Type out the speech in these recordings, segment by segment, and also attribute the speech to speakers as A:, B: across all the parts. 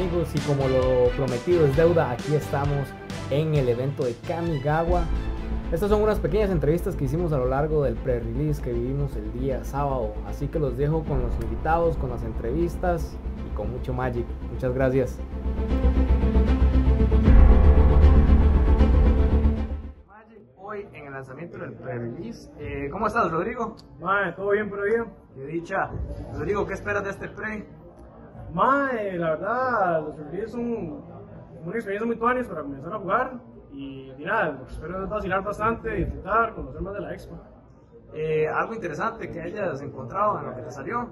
A: amigos y como lo prometido es deuda, aquí estamos en el evento de Kamigawa. Estas son unas pequeñas entrevistas que hicimos a lo largo del pre-release que vivimos el día sábado, así que los dejo con los invitados, con las entrevistas y con mucho Magic. Muchas gracias. Magic, hoy en el lanzamiento del pre-release, eh, ¿cómo estás Rodrigo?
B: Mae, todo bien, pero bien.
A: Qué dicha. Rodrigo, ¿qué esperas de este pre?
B: Mae, la verdad, los releases son una experiencia muy tuanis para comenzar a jugar. Y, y nada, que espero es vacilar bastante, disfrutar, conocer más de la expo.
A: Eh, algo interesante que hayas encontrado en lo que te salió.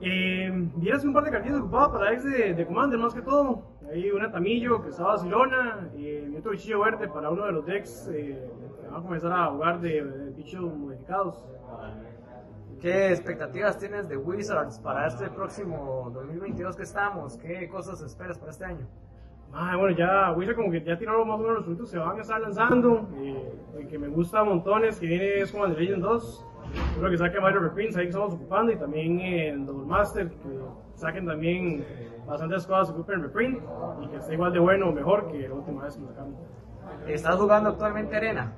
B: Eh, vieras un par de cartillas ocupadas para ex de, de Commander, más que todo. Hay una Tamillo que estaba vacilona y otro bichillo verde para uno de los decks eh, que van a comenzar a jugar de, de bichos modificados.
A: ¿Qué expectativas tienes de Wizards para este próximo 2022 que estamos? ¿Qué cosas esperas para este año?
B: Ah, bueno, ya Wizard como que ya tiraron más o menos los frutos, se van a estar lanzando. Eh, el que me gusta montones, que viene es como The Legend 2. Creo que saquen varios reprints ahí que estamos ocupando y también en Double Master, que saquen también bastantes cosas que ocupen reprint y que esté igual de bueno o mejor que la última vez que lo sacaron.
A: ¿Estás jugando actualmente Arena?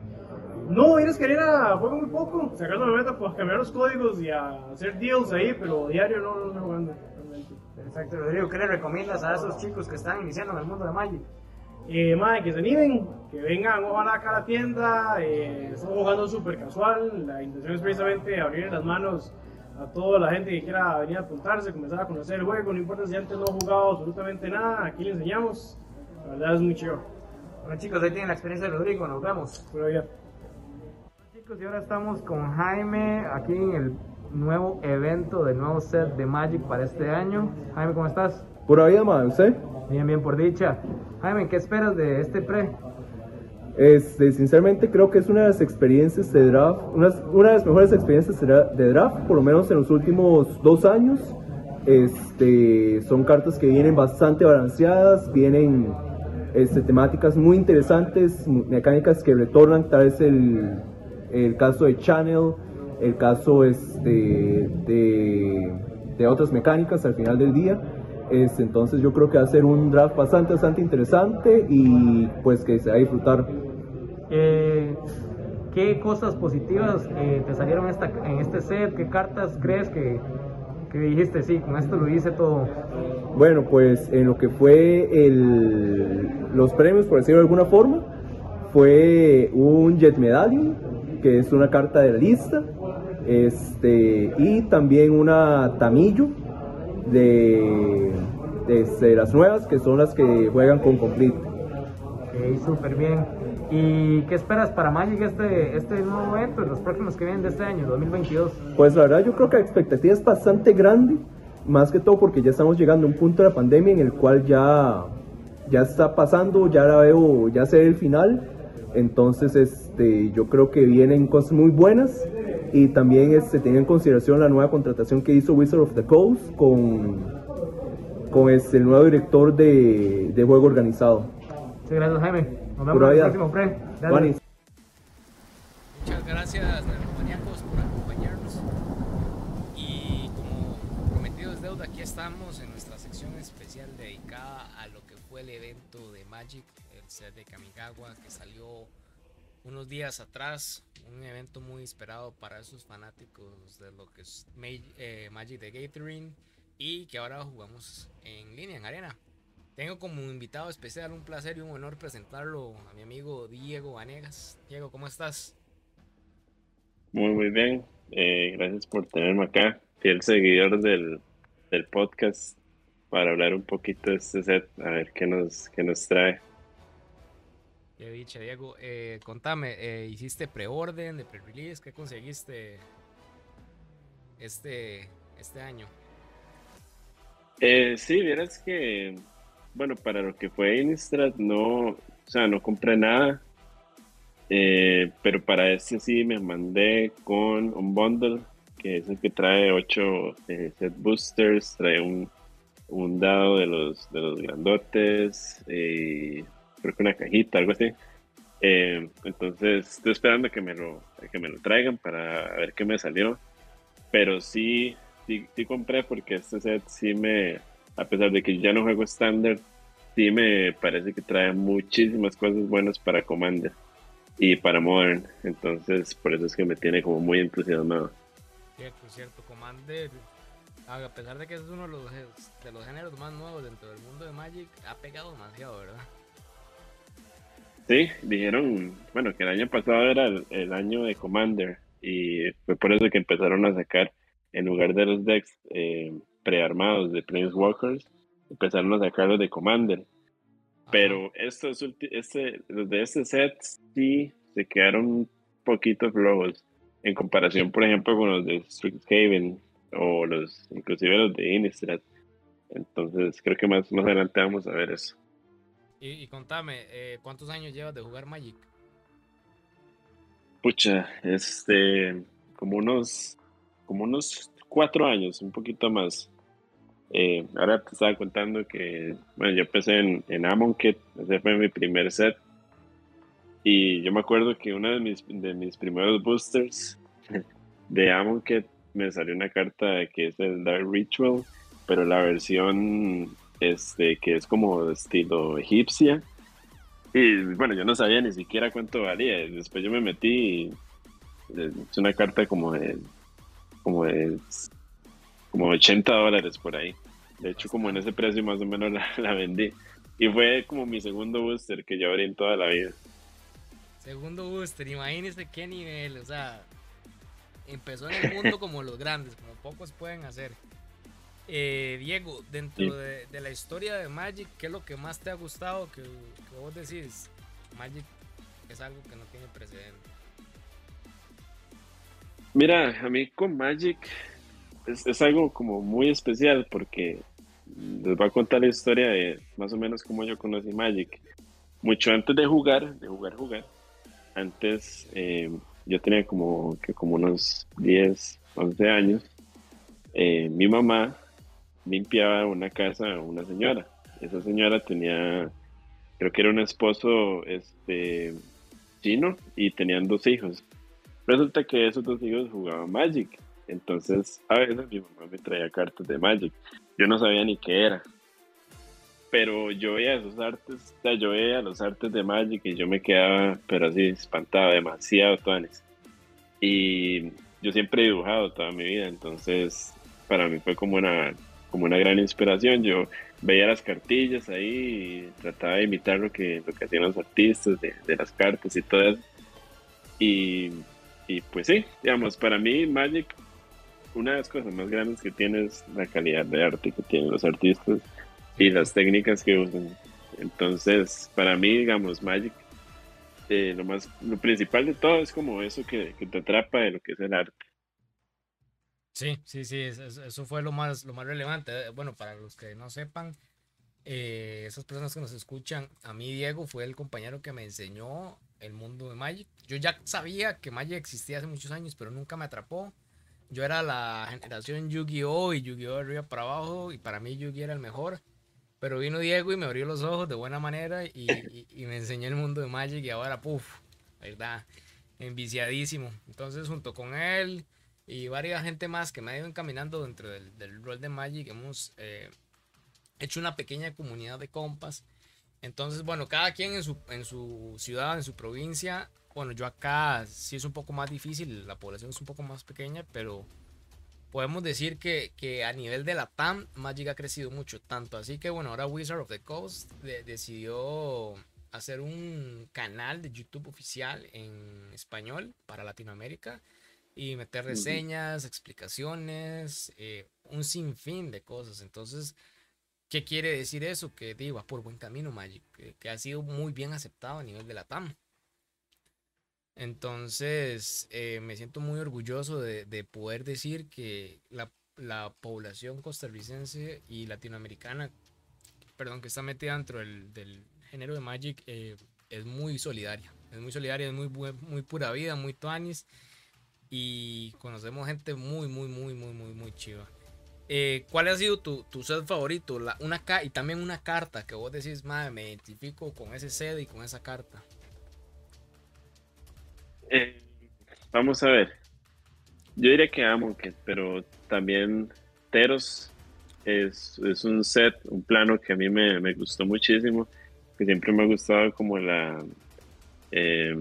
B: No, eres que Arena juego muy poco. Si acaso me meto pues, a cambiar los códigos y a hacer deals ahí, pero diario no, no estoy jugando. realmente.
A: Perfecto, Rodrigo. ¿Qué le recomiendas a esos chicos que están iniciando en el mundo de Magic?
B: Eh, madre, que se animen, que vengan ojalá acá a la tienda. Eh, estamos jugando súper casual. La intención es precisamente abrir las manos a toda la gente que quiera venir a apuntarse, comenzar a conocer el juego. No importa si antes no ha jugado absolutamente nada, aquí le enseñamos. La verdad es muy chido.
A: Bueno chicos, ahí tienen la experiencia de Rodrigo. Nos vemos. Chicos, y ahora estamos con Jaime aquí en el nuevo evento del nuevo set de Magic para este año. Jaime, ¿cómo estás?
C: Pura vida, man, ¿usted?
A: Bien, bien, por dicha. Jaime, ¿qué esperas de este pre?
C: Este, sinceramente creo que es una de las experiencias de draft, una, una de las mejores experiencias de dra- de draft, por lo menos en los últimos dos años. Este, son cartas que vienen bastante balanceadas, vienen este, temáticas muy interesantes, mecánicas que retornan, tal vez el, el caso de Channel, el caso este, de, de otras mecánicas al final del día. Este, entonces yo creo que va a ser un draft bastante, bastante interesante y pues que se va a disfrutar.
A: Eh, ¿Qué cosas positivas eh, te salieron esta, en este set? ¿Qué cartas crees que, que dijiste, sí, con esto lo hice todo?
C: Bueno, pues en lo que fue el, los premios, por decirlo de alguna forma, fue un Jet Medallion, que es una carta de la lista, este, y también una Tamillo de, de, de las nuevas, que son las que juegan con Complete.
A: Ok, súper bien. ¿Y qué esperas para Magic este, este nuevo evento, los próximos que vienen de este año, 2022?
C: Pues la verdad yo creo que la expectativa es bastante grande, más que todo porque ya estamos llegando a un punto de la pandemia en el cual ya, ya está pasando, ya la veo, ya sé el final, entonces este, yo creo que vienen cosas muy buenas y también este, teniendo en consideración la nueva contratación que hizo Wizard of the Coast con, con este, el nuevo director de, de juego organizado.
A: Sí, gracias Jaime. Nos vemos en el próximo pre. Gracias.
C: Juanis.
D: Muchas gracias, Maníacos, por acompañarnos. Y como prometido es deuda, aquí estamos en nuestra sección especial dedicada a lo que fue el evento de Magic, de Kamigawa, que salió unos días atrás. Un evento muy esperado para esos fanáticos de lo que es eh, Magic de Gathering y que ahora jugamos en línea, en arena. Tengo como invitado especial un placer y un honor presentarlo a mi amigo Diego Vanegas. Diego, ¿cómo estás?
E: Muy, muy bien. Eh, gracias por tenerme acá, fiel seguidor del, del podcast, para hablar un poquito de este set, a ver qué nos, qué nos trae.
D: Qué dicha, Diego. Eh, contame, eh, ¿hiciste preorden de pre-release? ¿Qué conseguiste este, este año?
E: Eh, sí, vieras que, bueno, para lo que fue Innistrad, no, o sea, no compré nada, eh, pero para este sí me mandé con un bundle, que es el que trae 8 set boosters, trae un, un dado de los, de los grandotes, creo que una cajita, algo así. Eh, entonces estoy esperando que me lo, que me lo traigan para ver qué me salió. Pero sí, sí, sí compré porque este set sí me, a pesar de que ya no juego estándar, sí me parece que trae muchísimas cosas buenas para Commander y para Modern. Entonces, por eso es que me tiene como muy entusiasmado.
D: Cierto, cierto. Commander, a pesar de que es uno de los, de los géneros más nuevos dentro del mundo de Magic, ha pegado demasiado, ¿verdad?
E: Sí, dijeron, bueno, que el año pasado era el, año de Commander y fue por eso que empezaron a sacar, en lugar de los decks eh, prearmados de Walkers, empezaron a sacarlos de Commander. Pero estos, este, los de este set sí se quedaron un poquito flojos en comparación, por ejemplo, con los de Strixhaven o los, inclusive los de Innistrad. Entonces creo que más, más adelante vamos a ver eso.
D: Y, contame, eh, ¿cuántos años llevas de jugar Magic?
E: Pucha, este, como unos, como unos cuatro años, un poquito más. Eh, ahora te estaba contando que, bueno, yo empecé en, en Amonkhet, ese fue mi primer set. Y yo me acuerdo que uno de mis, de mis primeros boosters de Amonkhet me salió una carta que es el Dark Ritual, pero la versión este, que es como estilo egipcia. Y bueno, yo no sabía ni siquiera cuánto valía. Después yo me metí y es una carta como de, como de, como 80 dólares por ahí. De hecho, como en ese precio más o menos la, vendí. Y fue como mi segundo booster que yo abrí en toda la vida.
D: Segundo booster, imagínese qué nivel, o sea, empezó en el mundo como los grandes, como pocos pueden hacer. Eh, Diego, dentro de, la historia de Magic, ¿qué es lo que más te ha gustado? Que, vos decís, Magic es algo que no tiene precedente.
E: Mira, a mí con Magic es, algo como muy especial porque les voy a contar la historia de más o menos cómo yo conocí Magic. Mucho antes de jugar, de jugar, jugar, antes eh, yo tenía como, que como unos 10, 11 años. Eh, mi mamá limpiaba una casa una señora. Esa señora tenía, creo que era un esposo este, chino y tenían dos hijos. Resulta que esos dos hijos jugaban Magic. Entonces, a veces mi mamá me traía cartas de Magic. Yo no sabía ni qué era. Pero yo veía esos artes, o sea, yo veía los artes de Magic y yo me quedaba, pero así, espantado, demasiado, Tuanes. Y yo siempre he dibujado toda mi vida, entonces para mí fue como una como una gran inspiración. Yo veía las cartillas ahí y trataba de imitar lo que, lo que hacían los artistas de, de las cartas y todo eso. Y, y, pues sí, digamos, para mí Magic, una de las cosas más grandes que tiene es la calidad de arte que tienen los artistas y las técnicas que usan. Entonces, para mí, digamos, Magic, eh, lo más, lo principal de todo es como eso que, que te atrapa de lo que es el arte.
D: Sí, sí, sí, eso, fue lo más, lo más relevante. Eh, bueno, para los que no sepan, eh, esas personas que nos escuchan, a mí Diego fue el compañero que me enseñó el mundo de Magic. Yo ya sabía que Magic existía hace muchos años, pero nunca me atrapó. Yo era la generación Yu-Gi-Oh! y Yu-Gi-Oh! de arriba para abajo, y para mí Yu-Gi era el mejor. Pero vino Diego y me abrió los ojos de buena manera y, me enseñó el mundo de Magic y ahora, puff, verdad, enviciadísimo. Entonces, junto con él y varias gente más que me ha ido encaminando dentro del, rol de Magic. Hemos eh, hecho una pequeña comunidad de compas. Entonces, bueno, cada quien en su, en su ciudad, en su provincia. Bueno, yo acá sí es un poco más difícil, la población es un poco más pequeña, pero podemos decir que, que a nivel de la TAM, Magic ha crecido mucho. Tanto así que, bueno, ahora Wizard of the Coast decidió hacer un canal de YouTube oficial en español para Latinoamérica y meter reseñas, explicaciones, eh, un sinfín de cosas. Entonces, ¿qué quiere decir eso? Que digo, va por buen camino Magic, que, ha sido muy bien aceptado a nivel de la TAM. Entonces, eh, me siento muy orgulloso de, poder decir que la, población costarricense y latinoamericana, perdón, que está metida dentro del, género de Magic, eh, es muy solidaria. Es muy solidaria, es muy, muy pura vida, muy tuanis y conocemos gente muy, muy, muy, muy, muy, muy chiva. Eh, ¿Cuál ha sido tu, tu set favorito? La, una y también una carta que vos decís, madre, me identifico con ese set y con esa carta.
E: Eh, vamos a ver. Yo diría que amo, pero también Teros es, es, un set, un plano que a mí me, me, gustó muchísimo, que siempre me ha gustado como la... Eh,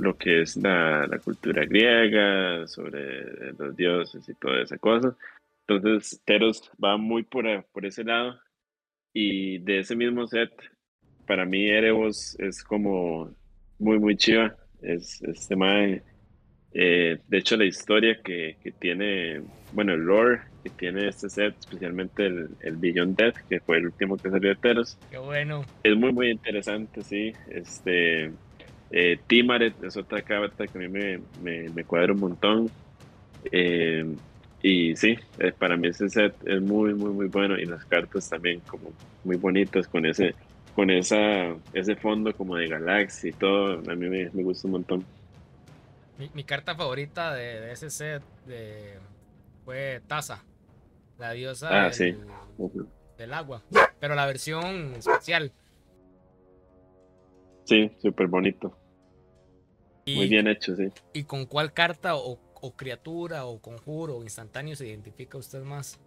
E: lo que es la, la, cultura griega, sobre los dioses y toda esa cosa. Entonces, Teros va muy por, por ese lado. Y de ese mismo set, para mí Erebos es como muy, muy chiva. Es este mae. Eh, de hecho, la historia que, que, tiene, bueno, el lore que tiene este set, especialmente el, el Beyond Death, que fue el último que salió de Teros.
D: Qué bueno.
E: Es muy, muy interesante, sí. Este eh, Timaret es otra carta que a mí me, me, me cuadra un montón. Eh, y sí, eh, para mí ese set es muy, muy, muy bueno. Y las cartas también como muy bonitas con ese con esa, ese fondo como de galaxia y todo. A mí me, me gusta un montón.
D: Mi, mi carta favorita de, de, ese set de, fue Taza, la diosa
E: ah,
D: del,
E: sí.
D: del agua. Pero la versión especial.
E: Sí, súper bonito.
D: Y,
E: Muy bien hecho, sí.
D: ¿Y con cuál carta o, o, criatura o conjuro o instantáneo se identifica usted más?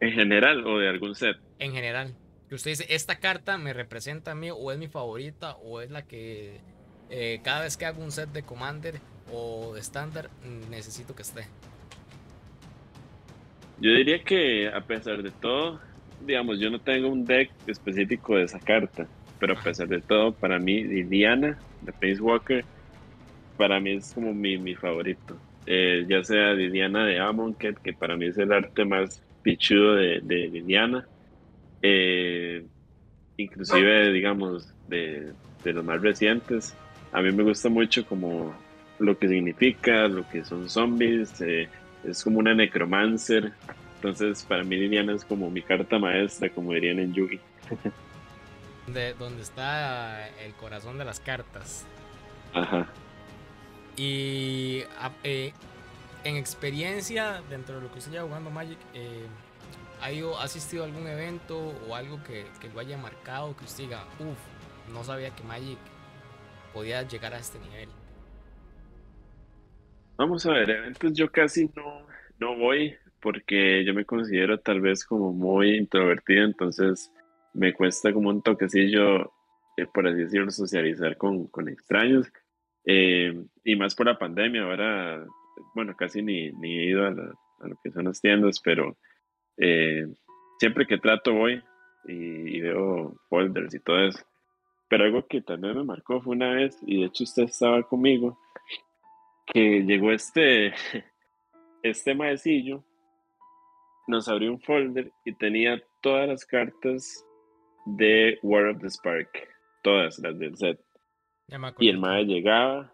E: ¿En general o de algún set?
D: En general. Que usted dice, esta carta me representa a mí o es mi favorita o es la que eh, cada vez que hago un set de Commander o de estándar necesito que esté.
E: Yo diría que a pesar de todo, digamos, yo no tengo un deck específico de esa carta pero a pesar de todo, para mí, Diana, de Pace Walker, para mí es como mi, mi favorito. Eh, ya sea Diana de Amonkhet, que para mí es el arte más pichudo de, de Diana, eh, inclusive, digamos, de, de, los más recientes. A mí me gusta mucho como lo que significa, lo que son zombies, eh, es como una necromancer. Entonces, para mí Diana es como mi carta maestra, como dirían en Yugi.
D: de donde está el corazón de las cartas.
E: Ajá.
D: Y eh, en experiencia, dentro de lo que usted lleva jugando Magic, eh, ¿ha asistido a algún evento o algo que, que, lo haya marcado? Que usted diga, uff, no sabía que Magic podía llegar a este nivel.
E: Vamos a ver, eventos yo casi no, no voy porque yo me considero tal vez como muy introvertido, entonces me cuesta como un toquecillo, eh, por así decirlo, socializar con, con extraños. Eh, y más por la pandemia, ahora, bueno, casi ni, ni he ido a, a, lo que son las tiendas, pero eh, siempre que trato voy y, y, veo folders y todo eso. Pero algo que también me marcó fue una vez, y de hecho usted estaba conmigo, que llegó este, este maecillo, nos abrió un folder y tenía todas las cartas de War of the Spark, todas las del set. Y el mae llegaba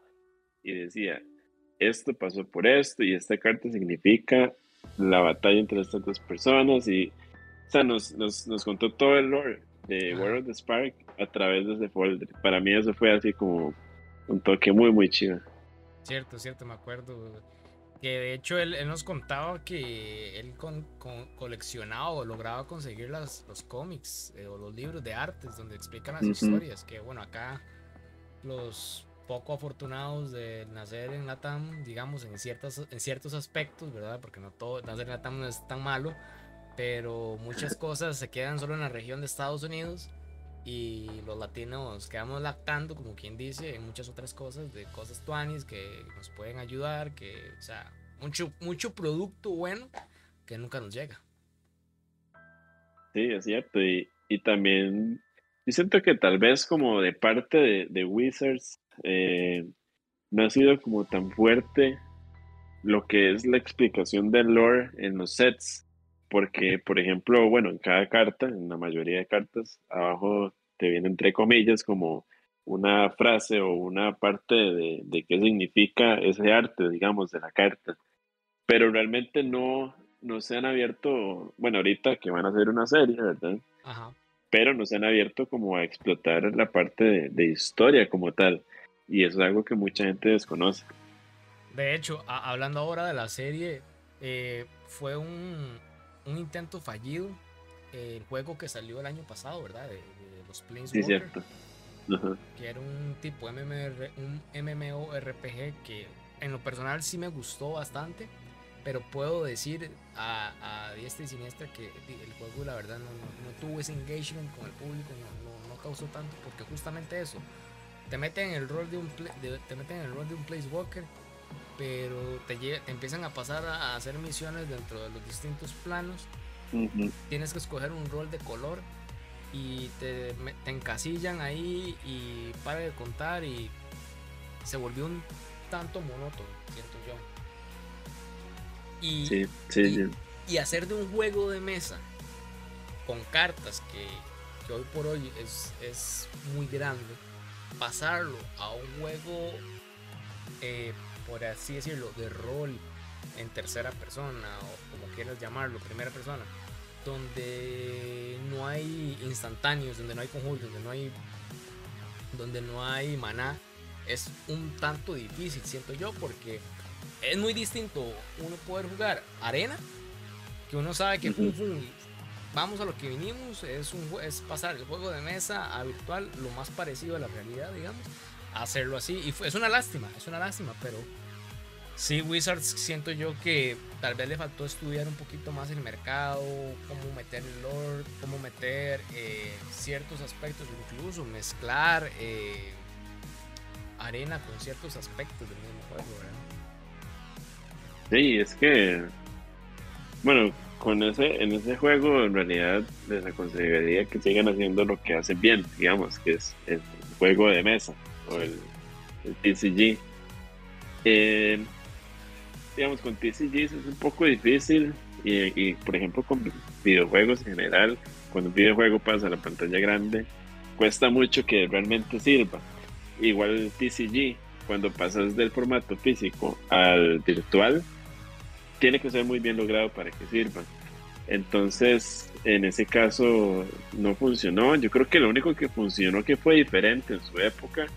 E: y decía, esto pasó por esto y esta carta significa la batalla entre estas dos personas y o sea, nos, nos, nos contó todo el lore de War of the Spark a través de ese folder. Para mí eso fue así como un toque muy, muy chido.
D: Cierto, cierto, me acuerdo. Que de hecho él, él nos contaba que él con, con, coleccionaba o lograba conseguir las, los cómics eh, o los libros de artes donde explican las uh -huh. historias. Que bueno, acá los poco afortunados de nacer en Latam, digamos, en, ciertas, en ciertos aspectos, ¿verdad? Porque no todo, nacer en Latam no es tan malo, pero muchas cosas se quedan solo en la región de Estados Unidos y los latinos quedamos lactando, como quien dice, en muchas otras cosas, de cosas tuanis que nos pueden ayudar, que, o sea, mucho, mucho producto bueno que nunca nos llega.
E: Sí, es cierto, y, también yo siento que tal vez como de parte de, de Wizards eh, no ha sido como tan fuerte lo que es la explicación del lore en los sets porque, por ejemplo, bueno, en cada carta, en la mayoría de cartas, abajo te viene entre comillas como una frase o una parte de, de qué significa ese arte, digamos, de la carta. Pero realmente no, no se han abierto, bueno, ahorita que van a hacer una serie, ¿verdad?
D: Ajá.
E: Pero no se han abierto como a explotar la parte de, de historia como tal. Y eso es algo que mucha gente desconoce.
D: De hecho, hablando ahora de la serie, eh, fue un, un intento fallido eh, el juego que salió el año pasado, ¿verdad? De, de los Planeswalker.
E: Sí, cierto. Uh -huh.
D: Que era un tipo MMR, un MMORPG que en lo personal sí me gustó bastante, pero puedo decir a, a diestra y siniestra que el juego la verdad no, no, tuvo ese engagement con el público, no, no, causó tanto, porque justamente eso, te meten en el rol de un, te meten en el rol de un place walker, pero te, te empiezan a pasar a, hacer misiones dentro de los distintos planos, tienes que escoger un rol de color y te, te encasillan ahí y para de contar y se volvió un tanto monótono, siento yo. Y, y, hacer de un juego de mesa con cartas que, que hoy por hoy es, es, muy grande, pasarlo a un juego, eh, por así decirlo, de rol en tercera persona o como quieras llamarlo, primera persona, donde no hay instantáneos, donde no hay conjuntos, donde no hay donde no hay maná, es un tanto difícil, siento yo, porque es muy distinto uno poder jugar arena, que uno sabe que vamos a lo que vinimos, es, un, es pasar el juego de mesa a virtual lo más parecido a la realidad, digamos, hacerlo así. Y fue, es una lástima, es una lástima, pero sí, Wizards siento yo que tal vez le faltó estudiar un poquito más el mercado, cómo meter el lore, cómo meter eh, ciertos aspectos, incluso mezclar. Eh, arena con ciertos aspectos del mismo juego, ¿verdad?
E: Sí, es que, bueno, con ese, en ese juego en realidad les aconsejaría que sigan haciendo lo que hacen bien, digamos, que es el juego de mesa o el, el TCG. Eh, digamos, con TCG es un poco difícil y, y, por ejemplo, con videojuegos en general, cuando un videojuego pasa a la pantalla grande, cuesta mucho que realmente sirva igual el TCG, cuando pasas del formato físico al virtual, tiene que ser muy bien logrado para que sirva. Entonces, en ese caso no funcionó. Yo creo que lo único que funcionó que fue diferente en su época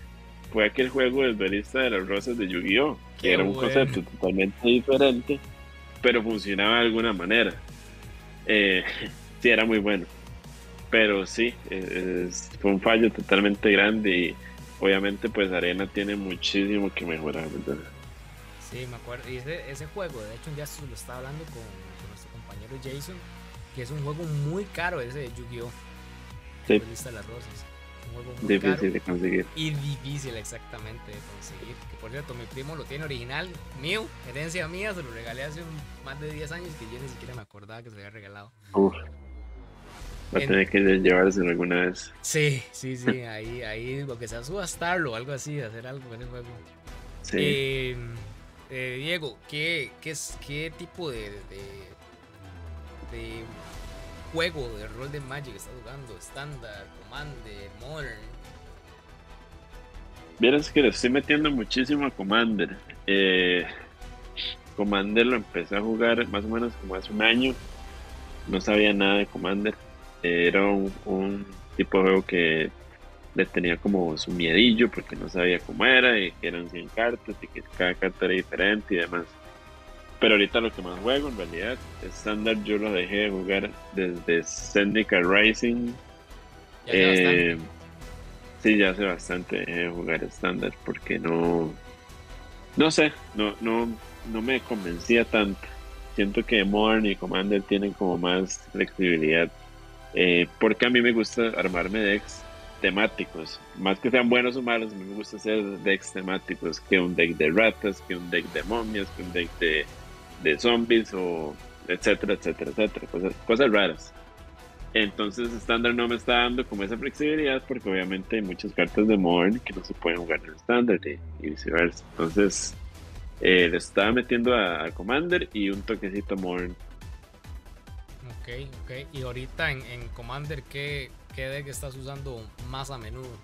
E: fue aquel juego del duelista de las rosas de Yu-Gi-Oh! que era un concepto totalmente diferente, pero funcionaba de alguna manera. Eh, sí, era muy bueno. Pero sí, fue un fallo totalmente grande y obviamente pues Arena tiene muchísimo que mejorar, ¿verdad?
D: Sí, me acuerdo. Y ese, ese juego, de hecho, ya se lo estaba hablando con, nuestro compañero Jason, que es un juego muy caro ese de Yu-Gi-Oh! Sí. De las rosas. Un juego muy
E: difícil de conseguir.
D: Y difícil exactamente de conseguir. Que por cierto, mi primo lo tiene original, mío, herencia mía, se lo regalé hace más de 10 años que yo ni siquiera me acordaba que se lo había regalado.
E: Uf. Va a tener que llevárselo alguna vez.
D: Sí, sí, sí, ahí, ahí, lo que sea subastarlo o algo así, hacer algo con el juego.
E: Sí.
D: Eh, eh, Diego, ¿qué, qué, ¿qué tipo de, de, juego de rol de Magic estás jugando? ¿Estándar, Commander, Modern?
E: Vieras que le estoy metiendo muchísimo a Commander. Eh, Commander lo empecé a jugar más o menos como hace un año. No sabía nada de Commander era un, tipo de juego que le tenía como su miedillo porque no sabía cómo era y que eran 100 cartas y que cada carta era diferente y demás. Pero ahorita lo que más juego en realidad, estándar yo lo dejé de jugar desde Syndicate Rising. Eh, sí, ya hace bastante dejé de jugar estándar porque no, no sé, no, no, no me convencía tanto. Siento que Modern y Commander tienen como más flexibilidad eh, porque a mí me gusta armarme decks temáticos, más que sean buenos o malos, a mí me gusta hacer decks temáticos, que un deck de ratas, que un deck de momias, que un deck de, de zombies, o etcétera, etcétera, etcétera, cosas, cosas raras. Entonces estándar no me está dando como esa flexibilidad porque obviamente hay muchas cartas de Modern que no se pueden jugar en estándar y, viceversa. Entonces eh, le estaba metiendo a, a, Commander y un toquecito Modern
D: Ok, ok. Y ahorita en, Commander, ¿qué, ¿qué deck estás usando más a menudo?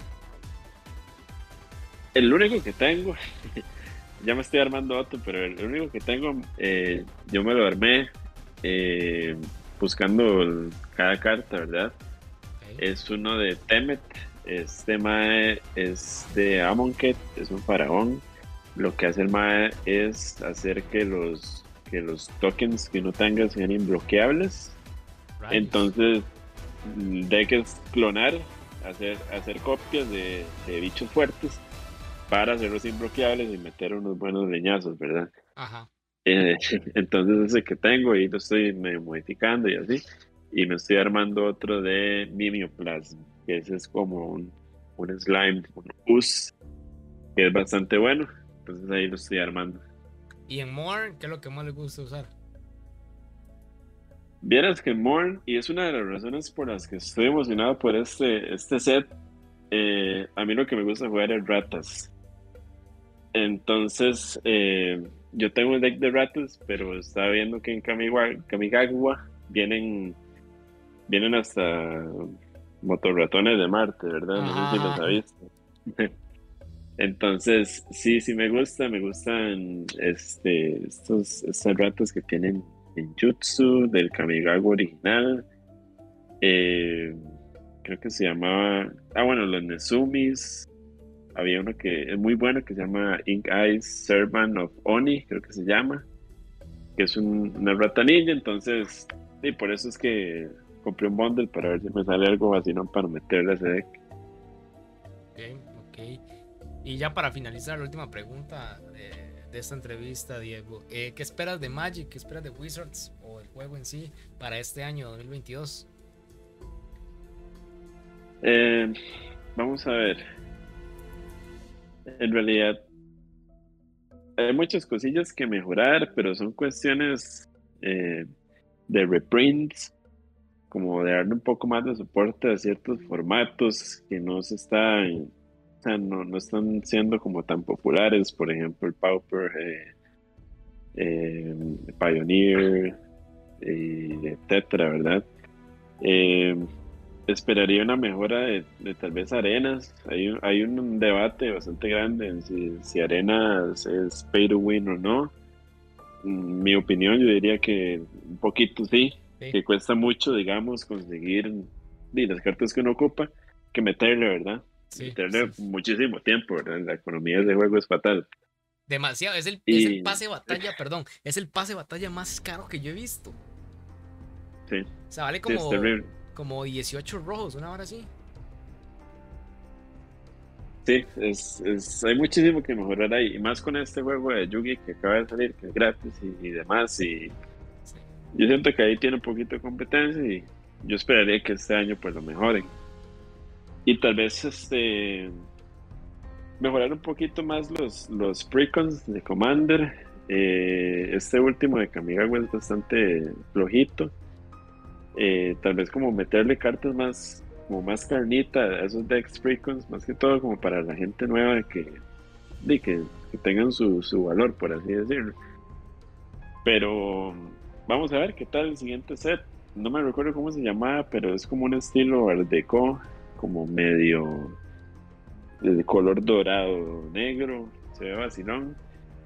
E: El único que tengo, ya me estoy armando otro, pero el único que tengo, eh, yo me lo armé eh, buscando cada carta, ¿verdad? Es uno de Temet. Este Mae es de Amonkhet, es un faraón. Lo que hace el Mae es hacer que los, que los tokens que uno tenga sean imbloqueables entonces, hay que clonar, hacer, hacer copias de, bichos fuertes para hacerlos imbloqueables y meter unos buenos leñazos, ¿verdad?
D: Ajá.
E: Eh, entonces ese que tengo y lo estoy modificando y así. Y me estoy armando otro de Mimeoplasm, que ese es como un, un slime, un pus, que es bastante bueno. Entonces ahí lo estoy armando.
D: ¿Y en Morn qué es lo que más le gusta usar?
E: Vieras que Morn, y es una de las razones por las que estoy emocionado por este, este set, eh, a mí lo que me gusta jugar es ratas. Entonces, eh, yo tengo un deck de ratas, pero estaba viendo que en Kamigawa vienen, vienen hasta motorratones de Marte, ¿verdad? No sé si los ha visto. Entonces, sí, sí me gusta, me gustan este, estos, estas ratas que tienen en Jutsu del Kamigawa original. Eh, creo que se llamaba, ah bueno, los Nezumis, había uno que es muy bueno que se llama Ink Eyes Servant of Oni, creo que se llama, que es una ratanilla, entonces, y por eso es que compré un bundle para ver si me sale algo así, ¿no? Para meterle a ese deck.
D: Ok, ok. Y ya para finalizar, la última pregunta de, esta entrevista, Diego. Eh, ¿Qué esperas de Magic? ¿Qué esperas de Wizards o el juego en sí para este año 2022?
E: Eh, vamos a ver en realidad hay muchas cosillas que mejorar, pero son cuestiones eh, de reprints, como de darle un poco más de soporte a ciertos formatos que no se están, no, no, están siendo como tan populares, por ejemplo el Pauper, eh, eh, Pioneer, etcétera, ¿verdad? Esperaría una mejora de, tal vez Arenas. Hay, hay un debate bastante grande en si, Arenas es pay to win o no. Mm, mi opinión, yo diría que un poquito sí, que cuesta mucho, digamos, conseguir las cartas que uno ocupa, que meterle, ¿verdad? meterle muchísimo tiempo, ¿verdad? La economía de juego es fatal.
D: Demasiado, es el, es el pase de batalla, perdón, es el pase de batalla más caro que yo he visto.
E: Sí.
D: O sea, vale como como 18 rojos, una hora así.
E: Sí, es, hay muchísimo que mejorar ahí, y más con este juego de Yugi que acaba de salir, que es gratis y, demás. Y yo siento que ahí tiene un poquito de competencia y yo esperaría que este año pues lo mejoren. Y tal vez este mejorar un poquito más los, los precons de Commander. Eh, este último de Kamigawa es bastante flojito. Eh, tal vez como meterle cartas más como más carnita a esos decks precons, más que todo como para la gente nueva que, de que, tengan su, valor, por así decirlo. Pero vamos a ver qué tal el siguiente set. No me recuerdo cómo se llamaba, pero es como un estilo art deco, como medio de color dorado negro, se ve vacilón.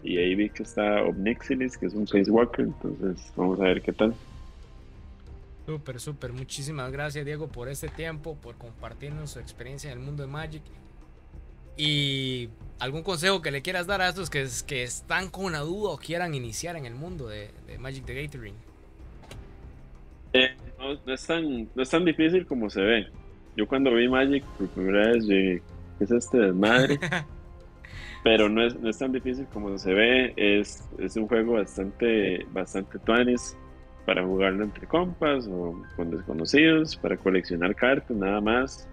E: Y ahí vi que está Obnixilis, que es un Walker, entonces vamos a ver qué tal.
D: Súper, súper. Muchísimas gracias, Diego, por este tiempo, por compartirnos su experiencia en el mundo de Magic. Y algún consejo que le quieras dar a estos que, que están con una duda o quieran iniciar en el mundo de, Magic the Gathering.
E: Eh, no, es tan, no es tan difícil como se ve. Yo cuando vi Magic por primera vez, ¿qué es este desmadre? Pero no es, no es tan difícil como se ve. Es, es un juego bastante, bastante tuanis para jugarlo entre compas o con desconocidos, para coleccionar cartas, nada más.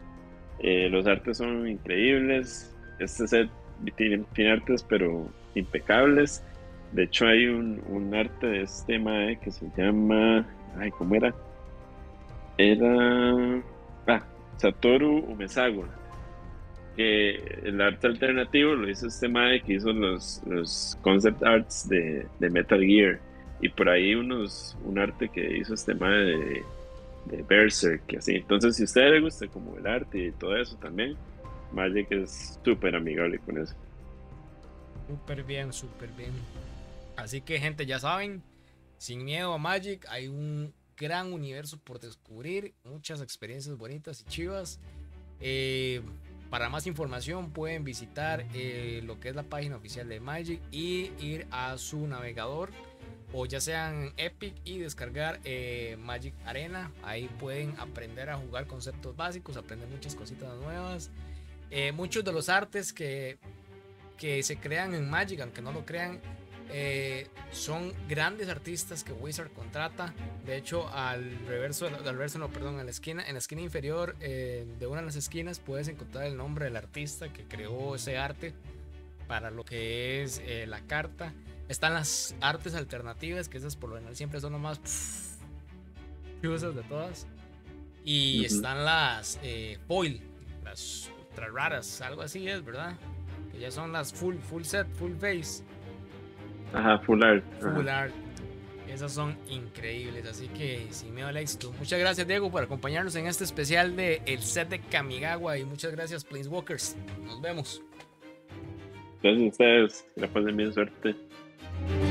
E: Eh, los artes son increíbles. Este set tiene, artes, pero impecables. De hecho, hay un, arte de este mae que se llama. Ay, ¿cómo era? Era. Ah, Satoru Umezawa. Que el arte alternativo lo hizo este mae que hizo los, los concept arts de, de Metal Gear y por ahí unos un arte que hizo este madre de, Berserk, así. Entonces, si a usted le gusta como el arte y todo eso también, Magic es súper amigable con eso.
D: Súper bien, súper bien. Así que, gente, ya saben, sin miedo a Magic, hay un gran universo por descubrir, muchas experiencias bonitas y chivas. Eh, para más información pueden visitar eh, lo que es la página oficial de Magic y ir a su navegador o ya sean Epic y descargar eh, Magic Arena. Ahí pueden aprender a jugar conceptos básicos, aprender muchas cositas nuevas. Eh, muchos de los artes que, que se crean en Magic, aunque no lo crean, Eh, son grandes artistas que Wizard contrata. De hecho, al reverso, al reverso no, perdón, a la esquina, en la esquina inferior de una de las esquinas puedes encontrar el nombre del artista que creó ese arte para lo que es la carta. Están las artes alternativas, que esas por lo general siempre son nomás usas de todas. Y están las foil, las ultra raras, algo así es, ¿verdad? Que ya son las full, full set, full face.
E: Ajá, full art.
D: Full art. Esas son increíbles, así que sin miedo al éxito. Muchas gracias Diego por acompañarnos en este especial de el set de Kamigawa y muchas gracias Planeswalkers. Nos vemos.
E: Gracias a ustedes, que la pasen bien suerte. Thank you.